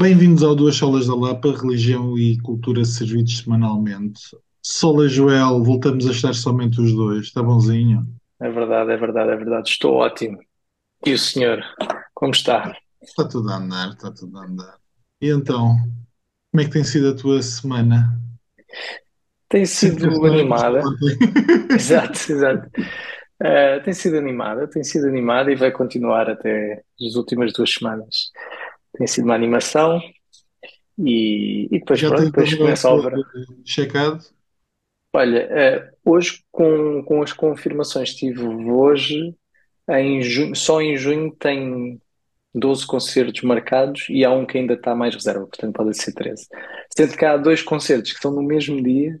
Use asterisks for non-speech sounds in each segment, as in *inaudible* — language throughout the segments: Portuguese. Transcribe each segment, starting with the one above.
Bem-vindos ao Duas Solas da Lapa, Religião e Cultura servidos semanalmente. Sola Joel, voltamos a estar somente os dois, está bonzinho? É verdade, é verdade, é verdade. Estou ótimo. E o senhor, como está? Está tudo a andar, está tudo a andar. E então, como é que tem sido a tua semana? Tem sido animada. *laughs* Exato, exato. Eh, tem sido animada, tem sido animada e vai continuar até as últimas duas semanas. Tem sido uma animação e, e depois Já pronto, depois começa a obra. checado? Olha, eh, hoje com, com as confirmações tive hoje, em junho, só em junho tem 12 concertos marcados e há um que ainda está mais reserva, portanto pode ser 13. Sendo que há dois concertos que estão no mesmo dia,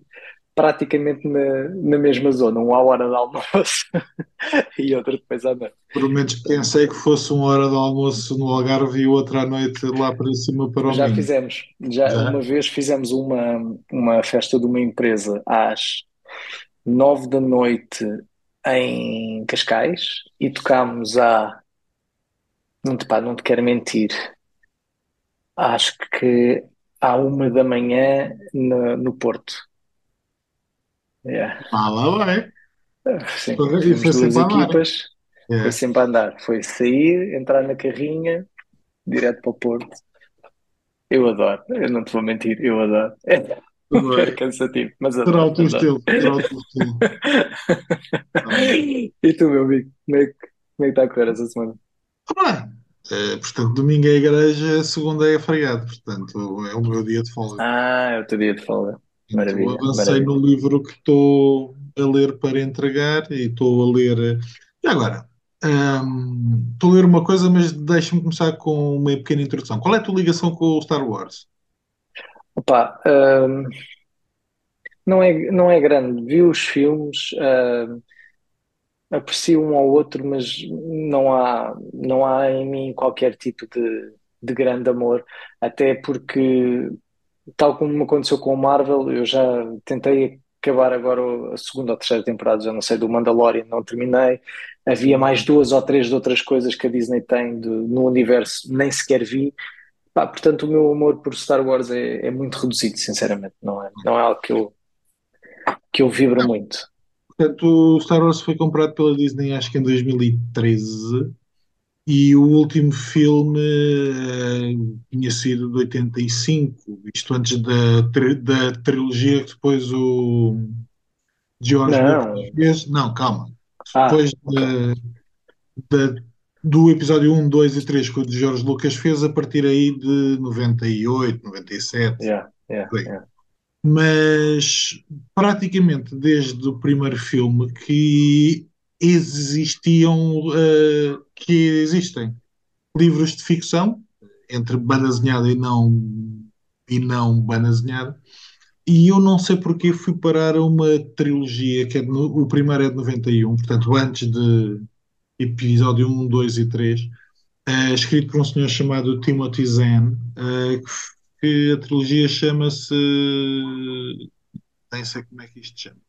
praticamente na, na mesma zona, um à hora de almoço *laughs* e outro depois à noite. Por menos pensei que fosse uma hora de almoço no Algarve e outra à noite lá para cima para o Já Minho. fizemos, já uma Já? vez fizemos uma, uma festa de uma empresa às nove da noite em Cascais e tocámos à, não te, pá, não te quero mentir, acho que à uma da manhã no, no Porto. Yeah. Ah, lá vai. Sim, E fomos foi duas sempre a andar. equipas, foi É. sempre a andar. Foi sair, entrar na carrinha, direto para o Porto. Eu adoro, eu não te vou mentir, eu adoro. É *laughs* bem. cansativo, mas adoro, o teu estilo, será o teu estilo. E tu, meu amigo, como é que, como é que está a correr essa semana? Ah. Eh, portanto, domingo é a igreja, segunda é feriado, portanto, é o meu dia de folga. Ah, é o teu dia de folga. Então, Maravilha, avancei no maravilha. livro que estou a ler para entregar e estou a ler. eh, E agora, hum, estou a ler uma coisa, mas deixa-me começar com uma pequena introdução. Qual é a tua ligação com o Star Wars? Opa, hum, não é, não é grande. Vi os filmes, hum, aprecio um ao outro, mas não há, não há em mim qualquer tipo de, de grande amor, até porque, tal como me aconteceu com o Marvel, eu já tentei acabar agora a segunda ou terceira temporada, já não sei, do Mandalorian, não terminei. Havia mais duas ou três de outras coisas que a Disney tem de- no universo, nem sequer vi. Pá, portanto, o meu amor por Star Wars é, é muito reduzido, sinceramente. Não é, não é algo que eu, que eu vibro muito. Portanto, o Star Wars foi comprado pela Disney, acho que em 2013, e o último filme eh, tinha sido de 85, isto antes da, da trilogia que depois o George Lucas Não. fez. Não, calma. Ah, Depois ok. da, da- do episódio um 2 e 3 que o George Lucas fez a partir aí de 98, 97, Yeah, yeah. Mas praticamente desde o primeiro filme que existiam, eh, que existem. Livros de ficção, entre banda desenhada e não, e não banda desenhada, e eu não sei porque fui parar a uma trilogia, que é de o primeiro é de 91, portanto antes de episódio um 2 e 3, eh, escrito por um senhor chamado Timothy Zahn, eh, que, que a trilogia chama-se, nem sei como é que isto chama,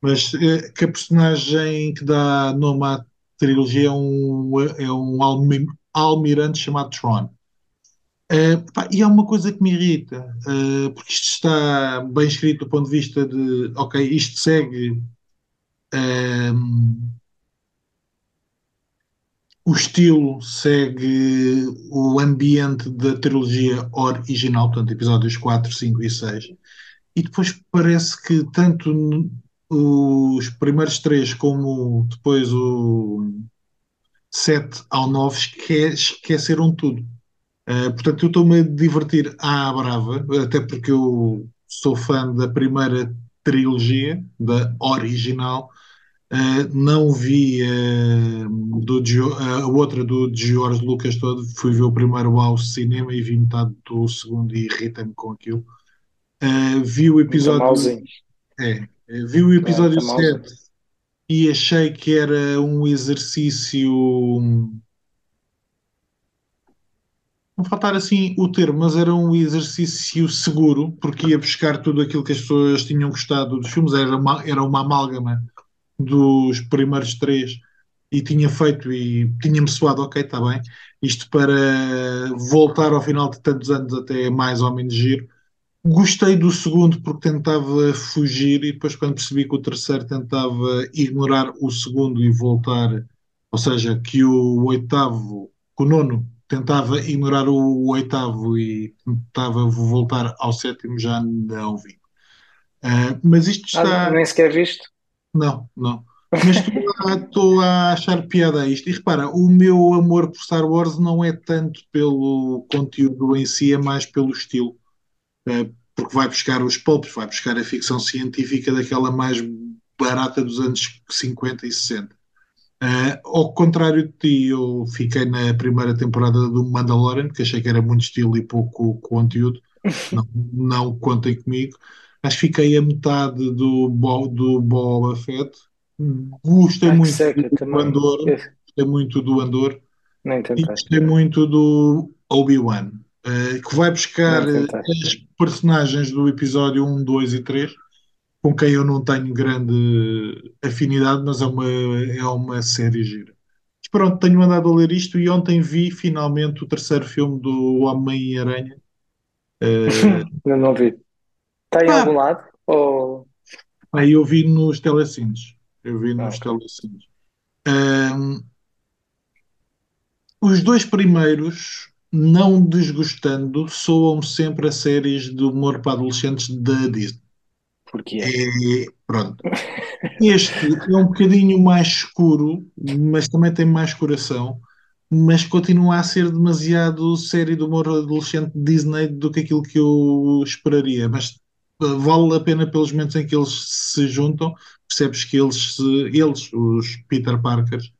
mas eh, que a personagem que dá nome à trilogia é um, é um almi- almirante chamado Tron. Eh, pá, e há uma coisa que me irrita, eh, porque isto está bem escrito do ponto de vista de, ok, isto segue ehm, o estilo, segue o ambiente da trilogia original, portanto, episódios 4, 5 e 6, e depois parece que tanto os primeiros três como depois o 7 ao 9 esque- esqueceram tudo. Uh, portanto, eu estou-me a divertir à brava, até porque eu sou fã da primeira trilogia, da original. Uh, não vi uh, do, a outra do George Lucas todo, fui ver o primeiro ao cinema e vi metade do segundo e irrita-me com aquilo. Vi o episódio, é, vi o É, episódio mauzinho. 7 e achei que era um exercício não faltar assim o termo, mas era um exercício seguro, porque ia buscar tudo aquilo que as pessoas tinham gostado dos filmes, era uma, era uma amálgama dos primeiros três e tinha feito e tinha-me soado, ok, está bem. isto para voltar ao final de tantos anos até mais ou menos giro. Gostei do segundo porque tentava fugir e depois quando percebi que o terceiro tentava ignorar o segundo e voltar, ou seja, que o oitavo, que o nono tentava ignorar o oitavo e tentava voltar ao sétimo, já não vi. Uh, mas isto está. Ah, nem sequer visto? Não, não. Mas estou a, a achar piada a isto. E repara, o meu amor por Star Wars não é tanto pelo conteúdo em si, é mais pelo estilo. Uh, porque vai buscar os pulps, vai buscar a ficção científica daquela mais barata dos anos 50 e 60. Uh, ao contrário de ti, eu fiquei na primeira temporada do Mandalorian, que achei que era muito estilo e pouco conteúdo. *laughs* Não, não contem comigo. Acho que fiquei a metade do, do Boba Fett. Gostei muito do Andor. Gostei muito do Andor. E gostei muito do Obi-Wan. Uh, que vai buscar as personagens do episódio 1, 2 e 3 com quem eu não tenho grande afinidade, mas é uma, é uma série gira. Mas pronto, tenho andado a ler isto e ontem vi finalmente o terceiro filme do Homem-Aranha. Uh... *laughs* não, não vi. Está em ah, algum lado? Ou... Aí eu vi nos telecines. Eu vi nos ah, telecines. Um, os dois primeiros, não desgostando, soam sempre a séries de humor para adolescentes da Disney. Porque é. é pronto. Este é um bocadinho mais escuro, mas também tem mais coração, mas continua a ser demasiado série de humor adolescente Disney do que aquilo que eu esperaria. Mas uh, vale a pena pelos momentos em que eles se juntam, percebes que eles, eles os Peter Parkers,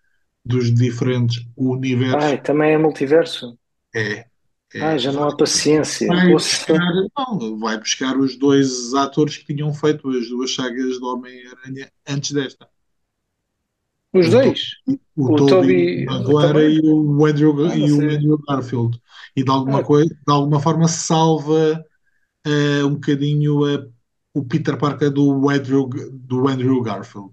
dos diferentes universos. Ai, também é multiverso. É, é, ah, já não há paciência. Vai buscar, não, vai buscar os dois atores que tinham feito as duas sagas do Homem-Aranha antes desta. Os o dois? O, o, Toby Maguire e o Andrew, ah, e o Andrew Garfield. E de alguma, ah. de alguma forma salva uh, um bocadinho o Peter Parker do Andrew, do Andrew Garfield.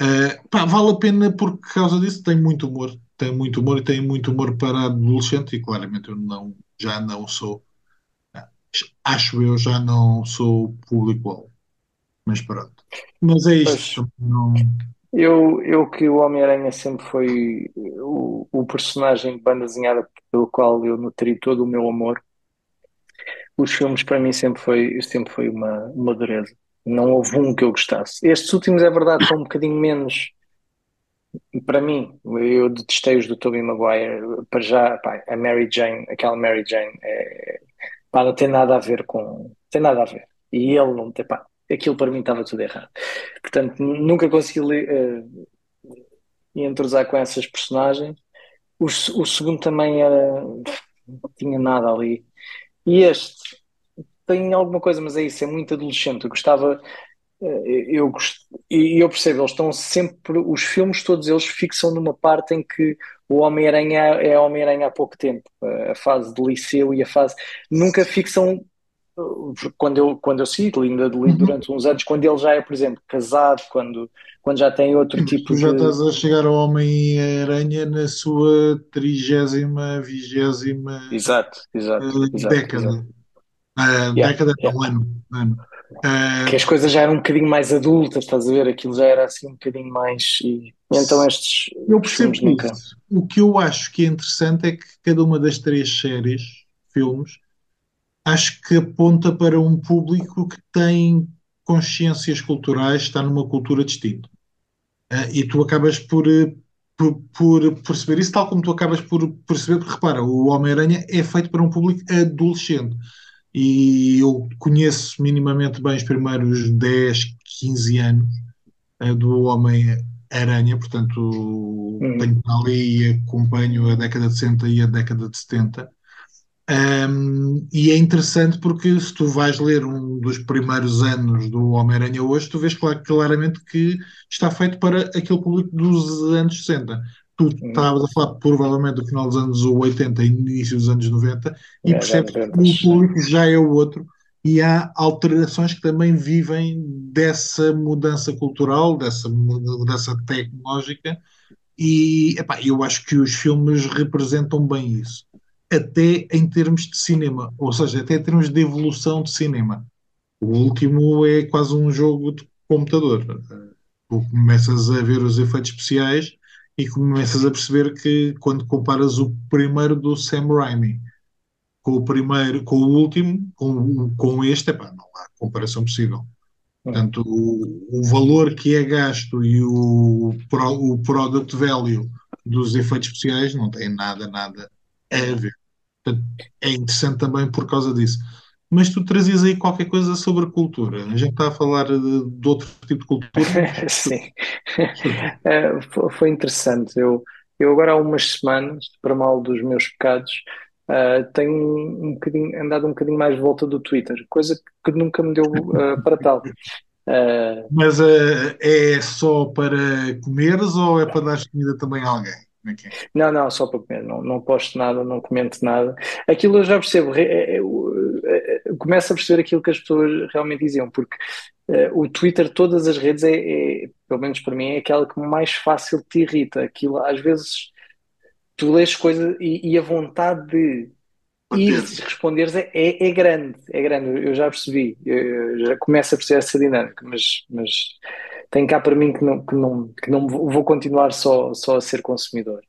Uh, pá, vale a pena por causa disso, tem muito humor. Tem muito humor e tem muito humor para adolescente e claramente eu não já não sou, acho eu, já não sou público-alvo. Mas pronto. Mas é isto. Não... Eu, eu que o Homem-Aranha sempre foi o, o personagem de banda desenhada pelo qual eu nutri todo o meu amor. Os filmes para mim sempre foi, sempre foi uma, uma dureza. Não houve um que eu gostasse. Estes últimos, é verdade, são um bocadinho menos para mim, eu detestei os do Tobey Maguire. Para já, pá, a Mary Jane, aquela Mary Jane, é, pá, não tem nada a ver com. Tem nada a ver. E ele não tem. Pá, aquilo para mim estava tudo errado. Portanto, nunca consegui uh, entrosar com essas personagens. O, o segundo também era. Não tinha nada ali. E este tem alguma coisa, mas é isso, é muito adolescente. Eu gostava eu e eu percebo, eles estão sempre, os filmes todos eles fixam numa parte em que o Homem-Aranha é Homem-Aranha há pouco tempo, a fase de liceu e a fase, nunca fixam quando eu, quando eu cito, ainda li uhum. durante uns anos, quando ele já é, por exemplo, casado, quando, quando já tem outro tipo já de... estás a chegar ao Homem-Aranha na sua trigésima, vigésima exato, exato, uh, década. Exato. Uh, yeah, década yeah. não, ano. ano. Uh, que as coisas já eram um bocadinho mais adultas, estás a ver? Aquilo já era assim um bocadinho mais. E, então estes. Eu percebo isso. Nunca... O que eu acho que é interessante é que cada uma das três séries, filmes, acho que aponta para um público que tem consciências culturais, está numa cultura distinta. Uh, e tu acabas por, por, por, perceber isso, tal como tu acabas por perceber, porque repara, o Homem-Aranha é feito para um público adolescente e eu conheço minimamente bem os primeiros 10, 15 anos uh, do Homem-Aranha, portanto hum. tenho ali e acompanho a década de 60 e a década de 70. Um, e é interessante porque se tu vais ler um dos primeiros anos do Homem-Aranha hoje, tu vês claramente que está feito para aquele público dos anos 60 tu estavas a falar provavelmente do final dos anos 80 e início dos anos 90 e é, percebes que o público já é o outro e há alterações que também vivem dessa mudança cultural, dessa mudança tecnológica E epá, eu acho que os filmes representam bem isso, até em termos de cinema, ou seja, até em termos de evolução de cinema. O último é quase um jogo de computador. Tu começas a ver os efeitos especiais e começas a perceber que quando comparas o primeiro do Sam Raimi com o primeiro, com o último, com, com este, epá, não há comparação possível. Portanto, o, o valor que é gasto e o, o product value dos efeitos especiais não tem nada, nada a ver. Portanto, é interessante também por causa disso. Mas tu trazias aí qualquer coisa sobre cultura. A gente está a falar de, de outro tipo de cultura. *laughs* Sim, é, foi interessante. Eu, eu agora há umas semanas, para mal dos meus pecados, uh, tenho um, um andado um bocadinho mais de volta do Twitter, coisa que nunca me deu uh, para tal. Uh, Mas é só para comeres ou é para dar comida também a alguém? É é? Não, não, só para comer, não, não posto nada, não comento nada. Aquilo eu já percebo, começo a perceber aquilo que as pessoas realmente diziam, porque uh, o Twitter, todas as redes, é, é, pelo menos para mim, é aquela que mais fácil te irrita. Aquilo, às vezes, tu lês coisas e, e a vontade de ir responderes é, é, é, grande, é grande, eu já percebi, eu já começo a perceber essa dinâmica, mas, mas tem cá para mim que não, que não, que não vou continuar só, só a ser consumidor.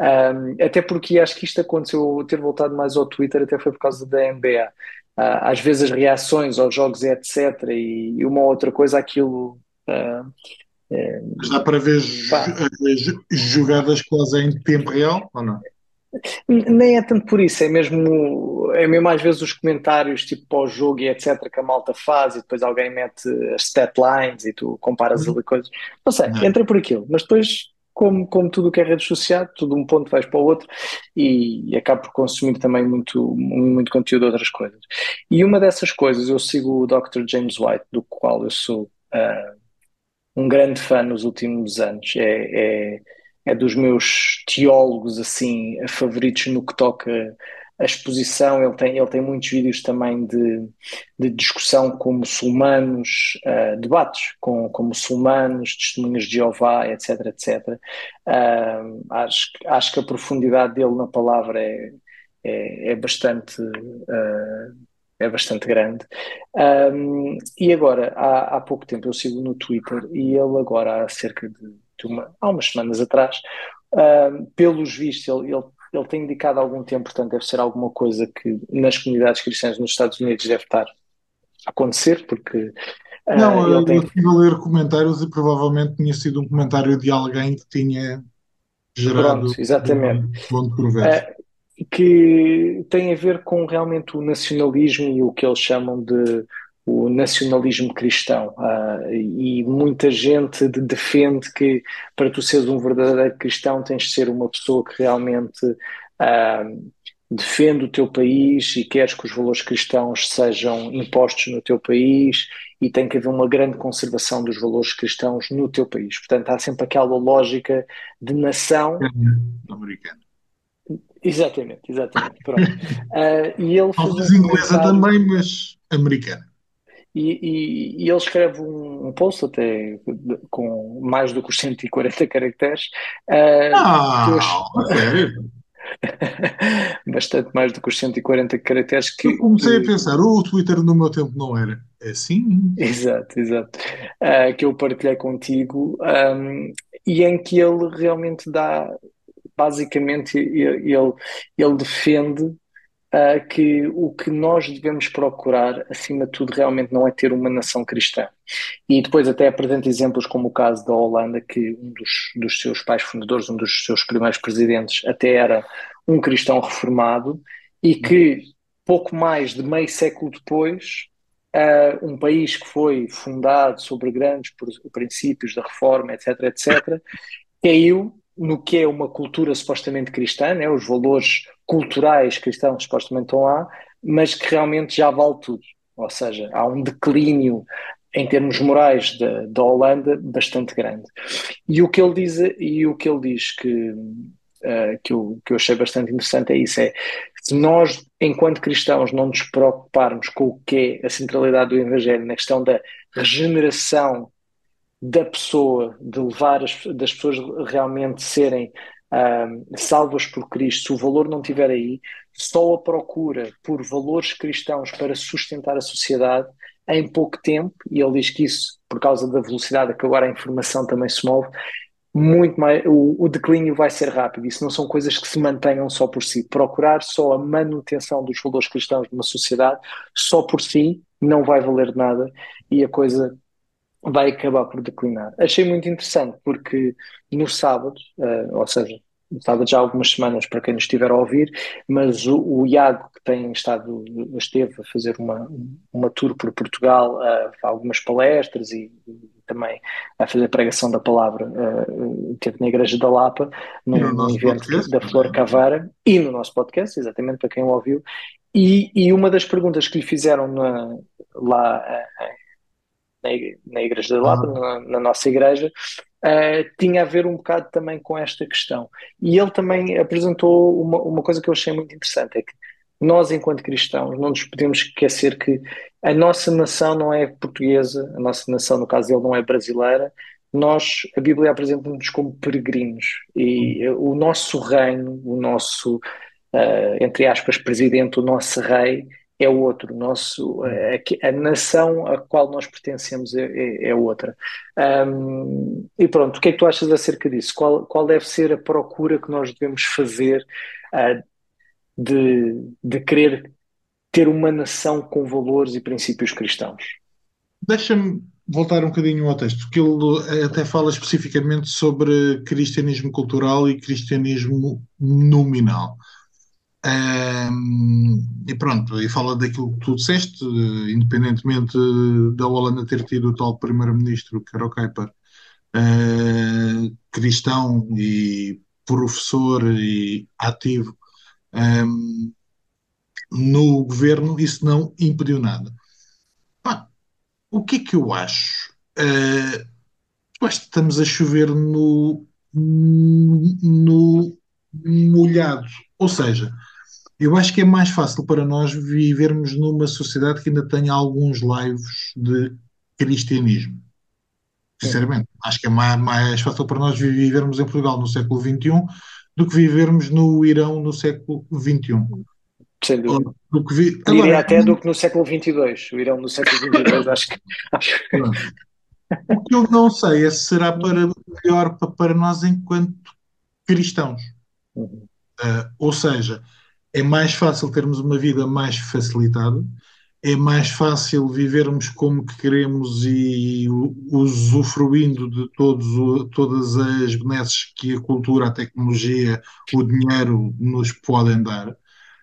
Um, até porque acho que isto aconteceu, ter voltado mais ao Twitter até foi por causa da NBA. Uh, às vezes as reações aos jogos etc. e, uma outra coisa, aquilo... Uh, é, dá para ver jogadas quase em tempo real ou não? Nem é tanto por isso, é mesmo, é mesmo às vezes os comentários tipo pós-jogo e etc que a malta faz e depois alguém mete as stat lines e tu comparas uhum. ali coisas. Não sei, uhum. entra por aquilo, mas depois, como, como tudo o que é redes sociais, tudo um ponto vais para o outro e, e acabo por consumir também muito, muito conteúdo de outras coisas. E uma dessas coisas, eu sigo o Dr. James White, do qual eu sou uh, um grande fã nos últimos anos. É, é é dos meus teólogos assim favoritos no que toca a exposição. Ele tem, ele tem muitos vídeos também de, de discussão com muçulmanos, uh, debates com, com muçulmanos, testemunhas de Jeová, etc, etc. Uh, acho, acho que a profundidade dele na palavra é, é, é bastante. Uh, é bastante grande. Um, e agora, há, há pouco tempo, eu sigo no Twitter e ele agora, há cerca de uma, há umas semanas atrás, uh, pelos vistos, ele, ele, ele tem indicado há algum tempo, portanto, deve ser alguma coisa que nas comunidades cristãs nos Estados Unidos deve estar a acontecer, porque. Uh, Não, eu tem... estive a ler comentários e provavelmente tinha sido um comentário de alguém que tinha gerado. Pronto, exatamente. Um uh, que tem a ver com realmente o nacionalismo e o que eles chamam de o nacionalismo cristão uh, e muita gente defende que para tu seres um verdadeiro cristão tens de ser uma pessoa que realmente uh, defende o teu país e queres que os valores cristãos sejam impostos no teu país e tem que haver uma grande conservação dos valores cristãos no teu país. Portanto, há sempre aquela lógica de nação americana. Exatamente, exatamente. Pronto. Uh, e ele Talvez inglesa também, mas americana. E, e, e, ele escreve um, um, post até com mais do que os 140 *laughs* caracteres. Uh, ah, eu... *laughs* Bastante mais do que os 140 caracteres que. Eu comecei a pensar, o Twitter no meu tempo não era assim. Exato, exato. Uh, que eu partilhei contigo um, e em que ele realmente dá. Basicamente, ele, ele defende uh, que o que nós devemos procurar, acima de tudo, realmente não é ter uma nação cristã. E depois até apresenta exemplos como o caso da Holanda, que um dos, dos seus pais fundadores, um dos seus primeiros presidentes, até era um cristão reformado e que pouco mais de meio século depois Uh, um país que foi fundado sobre grandes princípios da reforma, etc., etc., caiu no que é uma cultura supostamente cristã, né, os valores culturais cristãos supostamente estão lá, mas que realmente já vale tudo. Ou seja, há um declínio em termos morais da, da Holanda bastante grande. E o que ele diz, e o que ele diz que, uh, que, eu, que eu achei bastante interessante é isso: é se nós, enquanto cristãos, não nos preocuparmos com o que é a centralidade do Evangelho na questão da regeneração da pessoa, de levar as, das pessoas realmente serem salvas por Cristo, se o valor não estiver aí, só a procura por valores cristãos para sustentar a sociedade em pouco tempo, e ele diz que isso, por causa da velocidade que agora a informação também se move, muito mais, o, o, declínio vai ser rápido. Isso não são coisas que se mantenham só por si. Procurar só a manutenção dos valores cristãos de uma sociedade só por si não vai valer nada e a coisa vai acabar por declinar. Achei muito interessante porque no sábado, uh, ou seja, sábado já há algumas semanas para quem nos estiver a ouvir, mas o, o Iago que tem estado, esteve a fazer uma, uma tour por Portugal, uh, algumas palestras e, e, também a fazer pregação da palavra, uh, teve na Igreja da Lapa, no, no evento podcast, da Flor Cavara e no nosso podcast, exatamente para quem o ouviu, e, e uma das perguntas que lhe fizeram na, lá na, na Igreja da Lapa, na, na, nossa igreja, uh, tinha a ver um bocado também com esta questão. E ele também apresentou uma, uma coisa que eu achei muito interessante, é que nós, enquanto cristãos, não nos podemos esquecer que a nossa nação não é portuguesa, a nossa nação, no caso dele, não é brasileira, nós, a Bíblia apresenta-nos como peregrinos. E o nosso reino, o nosso, uh, entre aspas, presidente, o nosso rei, é outro, nosso, a, a, nação a qual nós pertencemos é, é, é outra. Um, e pronto, o que é que tu achas acerca disso? Qual, qual deve ser a procura que nós devemos fazer uh, de, de querer ter uma nação com valores e princípios cristãos? Deixa-me voltar um bocadinho ao texto, que ele até fala especificamente sobre cristianismo cultural e cristianismo nominal. Um, e pronto, e fala daquilo que tu disseste, independentemente da Holanda ter tido o tal primeiro-ministro, que era o Kuiper, uh, cristão e professor e ativo um, no governo, isso não impediu nada. Pá, o que é que eu acho? Uh, eu acho que estamos a chover no, no molhado. Ou seja, eu acho que é mais fácil para nós vivermos numa sociedade que ainda tenha alguns laivos de cristianismo. Sinceramente, acho que é mais, mais fácil para nós vivermos em Portugal no século XXI do que vivermos no Irão no século XXI. Sem dúvida. Do que vi... Agora, Diria até do que no século XXII. O Irão no século XXII, acho que. Acho... O que eu não sei é se será para melhor para nós enquanto cristãos. Uhum. Uh, ou seja, é mais fácil termos uma vida mais facilitada, é mais fácil vivermos como que queremos e usufruindo de todos, todas as benesses que a cultura, a tecnologia, o dinheiro nos podem dar.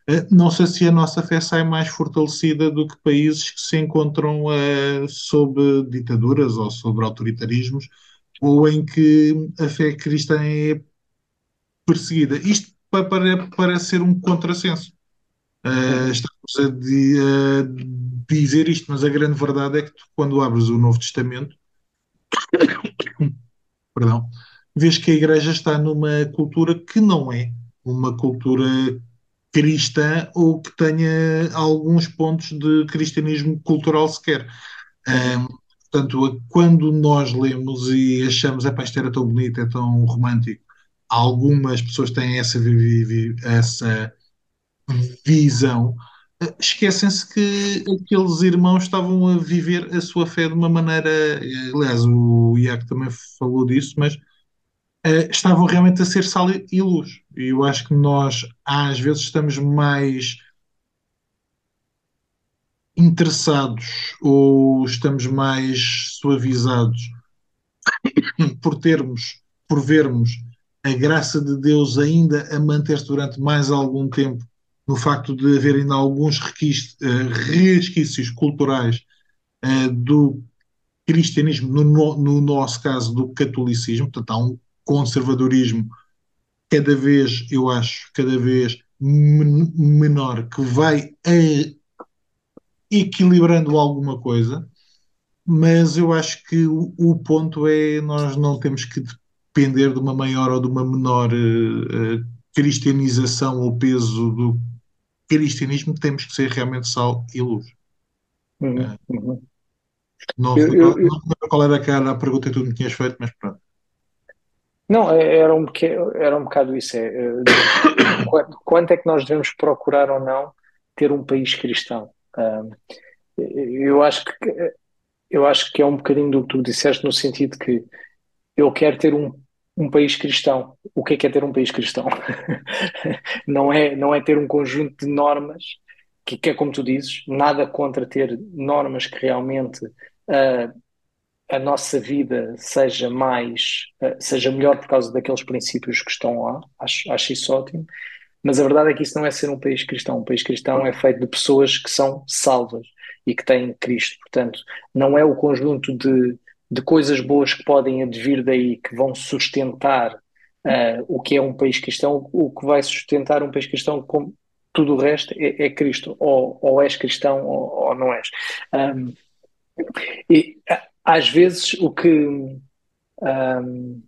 Eh, não sei se a nossa fé sai mais fortalecida do que países que se encontram uh, sob ditaduras ou sob autoritarismos, ou em que a fé cristã é perseguida. Isto para, para ser um contrassenso. Uh, estamos a, de, a, dizer isto, mas a grande verdade é que tu, quando abres o Novo Testamento, *coughs* perdão, vês que a Igreja está numa cultura que não é uma cultura cristã ou que tenha alguns pontos de cristianismo cultural sequer. Portanto, quando nós lemos e achamos, epá, isto era tão bonito, é tão romântico, algumas pessoas têm essa, essa visão, eh, esquecem-se que aqueles irmãos estavam a viver a sua fé de uma maneira. Aliás, o Iaco também falou disso, mas uh, estavam realmente a ser sal e luz. E eu acho que nós, às vezes, estamos mais interessados ou estamos mais suavizados por termos, por vermos a graça de Deus ainda a manter-se durante mais algum tempo no facto de haver ainda alguns uh, resquícios culturais uh, do cristianismo, no, no, nosso caso do catolicismo, portanto há um conservadorismo cada vez, eu acho, cada vez men menor, que vai equilibrando alguma coisa, mas eu acho que o, o ponto é nós não temos que depender de uma maior ou de uma menor uh, cristianização ou peso do cristianismo, temos que ser realmente sal e luz. Uhum, uhum. Não, Eu, não qual era aquela a pergunta que tu me tinhas feito, mas pronto. não, é- era um, beque- era um bocado isso. É, é, qu- quanto é que nós devemos procurar ou não ter um país cristão? Ah, eu acho que eu acho que é um bocadinho do que tu disseste no sentido que eu quero ter um, um país cristão. O que é que é ter um país cristão? *laughs* Não é, não é ter um conjunto de normas que, que é como tu dizes, nada contra ter normas que realmente ah, a nossa vida seja mais, ah, seja melhor por causa daqueles princípios que estão lá. Acho, acho isso ótimo. Mas a verdade é que isso não é ser um país cristão. Um país cristão é feito de pessoas que são salvas e que têm Cristo. Portanto, não é o conjunto de, de coisas boas que podem advir daí que vão sustentar uh, o que é um país cristão. O que vai sustentar um país cristão, como tudo o resto, é, é Cristo. Ou, ou és cristão ou, ou não és. Um, e às vezes o que. Um,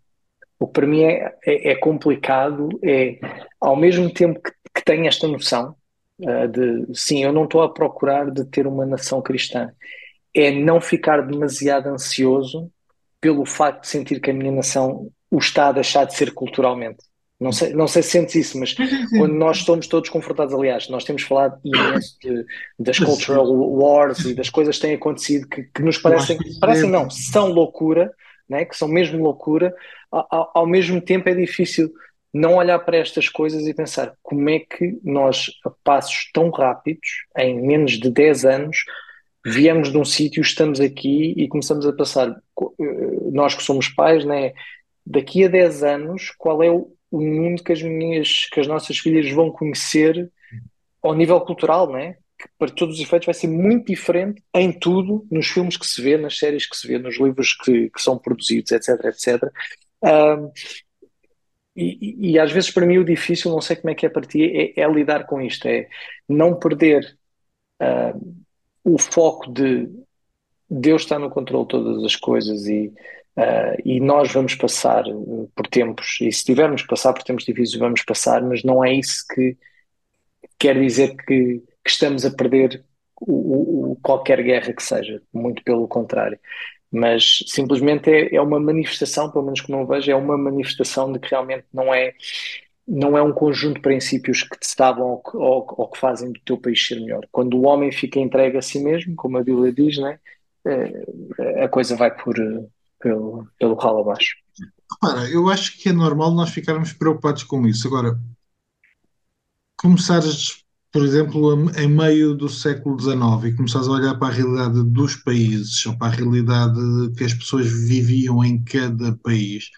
o que para mim é, é, é, complicado é, ao mesmo tempo que, que tenho esta noção uh, de, sim, eu não estou a procurar de ter uma nação cristã, é não ficar demasiado ansioso pelo facto de sentir que a minha nação o está a deixar de ser culturalmente. Não sei, não sei se sentes isso, mas *laughs* quando nós estamos todos confortados, aliás, nós temos falado imenso de, das cultural wars e das coisas que têm acontecido que, que nos parecem, parecem não, são loucura, né, que são mesmo loucura, ao, ao, mesmo tempo é difícil não olhar para estas coisas e pensar como é que nós, a passos tão rápidos, em menos de 10 anos, viemos de um sítio, estamos aqui e começamos a passar. Nós que somos pais, né, daqui a 10 anos, qual é o, o mundo que as, minhas, que as nossas filhas vão conhecer ao nível cultural, né? que para todos os efeitos vai ser muito diferente em tudo, nos filmes que se vê, nas séries que se vê, nos livros que, que são produzidos, etc, etc. Um, e, e, às vezes para mim o difícil, não sei como é que é para ti, é, é lidar com isto, é não perder uh, o foco de Deus está no controle de todas as coisas e, uh, e nós vamos passar por tempos, e se tivermos que passar por tempos difíceis, vamos passar, mas não é isso que quer dizer que, que estamos a perder o, o, qualquer guerra que seja, muito pelo contrário. Mas simplesmente é, é uma manifestação, pelo menos que não vejo, é uma manifestação de que realmente não é não é um conjunto de princípios que te estavam ou, ou, ou, que fazem do teu país ser melhor. Quando o homem fica entregue a si mesmo, como a Bíblia diz, né, a coisa vai por, pelo, pelo ralo abaixo. Repara, eu acho que é normal nós ficarmos preocupados com isso. Agora, começares por exemplo, em meio do século XIX e começares a olhar para a realidade dos países ou para a realidade que as pessoas viviam em cada país,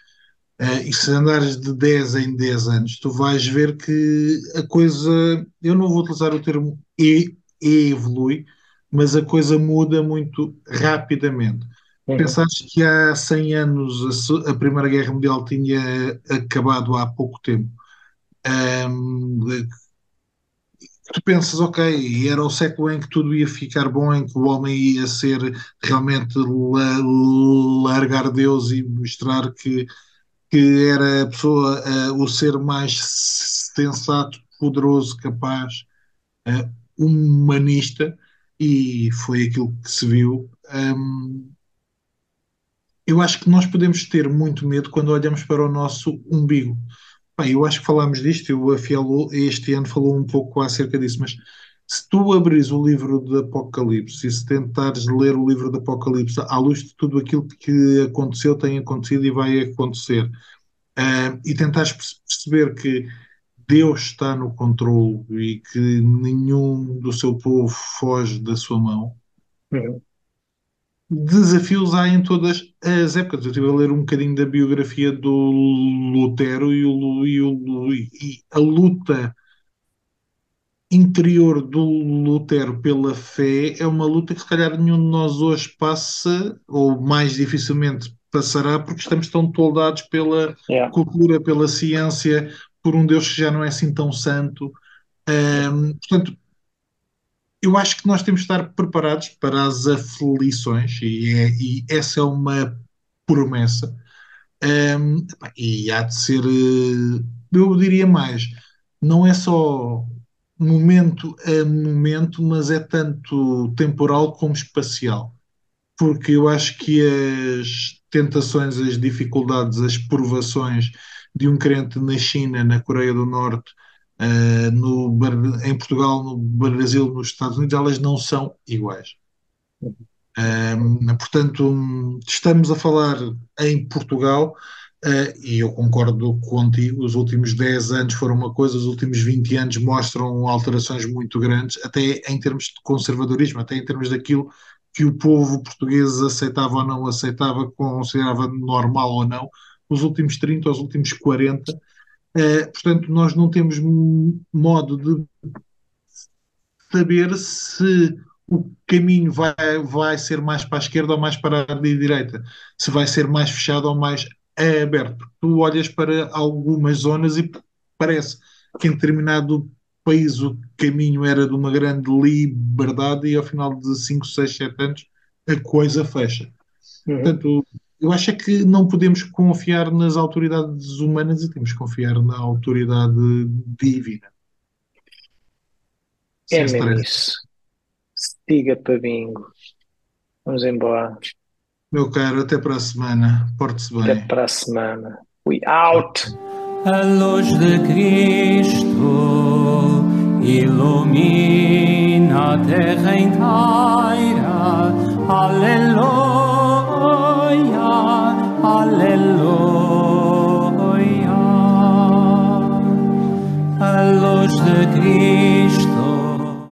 uh, e se andares de 10 em 10 anos, tu vais ver que a coisa, eu não vou utilizar o termo e, e evolui, mas a coisa muda muito rapidamente. Uhum. Pensares que há 100 anos a, a Primeira Guerra Mundial tinha acabado há pouco tempo. Um, tu pensas, ok, era o século em que tudo ia ficar bom, em que o homem ia ser realmente la, largar Deus e mostrar que, que era a pessoa, uh, o ser mais sensato, poderoso, capaz, uh, humanista, e foi aquilo que se viu. Um, eu acho que nós podemos ter muito medo quando olhamos para o nosso umbigo. Bem, eu acho que falámos disto, o Afiel este ano falou um pouco acerca disso, mas se tu abris o livro do Apocalipse e se tentares ler o livro do Apocalipse à luz de tudo aquilo que aconteceu, tem acontecido e vai acontecer, uh, e tentares perceber que Deus está no controle e que nenhum do seu povo foge da sua mão, uhum desafios há em todas as épocas. Eu estive a ler um bocadinho da biografia do Lutero e, o, e, o, e a luta interior do Lutero pela fé é uma luta que se calhar nenhum de nós hoje passa, ou mais dificilmente passará, porque estamos tão toldados pela yeah. cultura, pela ciência, por um Deus que já não é assim tão santo. Um, portanto, eu acho que nós temos de estar preparados para as aflições, e, é, e essa é uma promessa. Um, e há de ser, eh, eu diria mais, não é só momento a momento, mas é tanto temporal como espacial. porque eu acho que as tentações, as dificuldades, as provações de um crente na China, na Coreia do Norte, uh, no, em Portugal, no Brasil, nos Estados Unidos, elas não são iguais. Um, portanto, estamos a falar em Portugal, uh, e eu concordo contigo, os últimos 10 anos foram uma coisa, os últimos 20 anos mostram alterações muito grandes, até em termos de conservadorismo, até em termos daquilo que o povo português aceitava ou não aceitava, considerava normal ou não, os últimos 30, os últimos 40. Uh, eh, portanto, nós não temos modo de saber se o caminho vai, vai ser mais para a esquerda ou mais para a direita, se vai ser mais fechado ou mais aberto. Tu olhas para algumas zonas e parece que em determinado país o caminho era de uma grande liberdade e ao final de 5, 6, 7 anos a coisa fecha. Uhum. Portanto, eu acho é que não podemos confiar nas autoridades humanas e temos que confiar na autoridade divina. É mesmo isso. Siga para bingo. Vamos embora. Meu caro, até para a semana. Porte-se bem. Até para a semana. We out. A luz de Cristo ilumina a terra inteira. Aleluia, aleluia. A luz de Cristo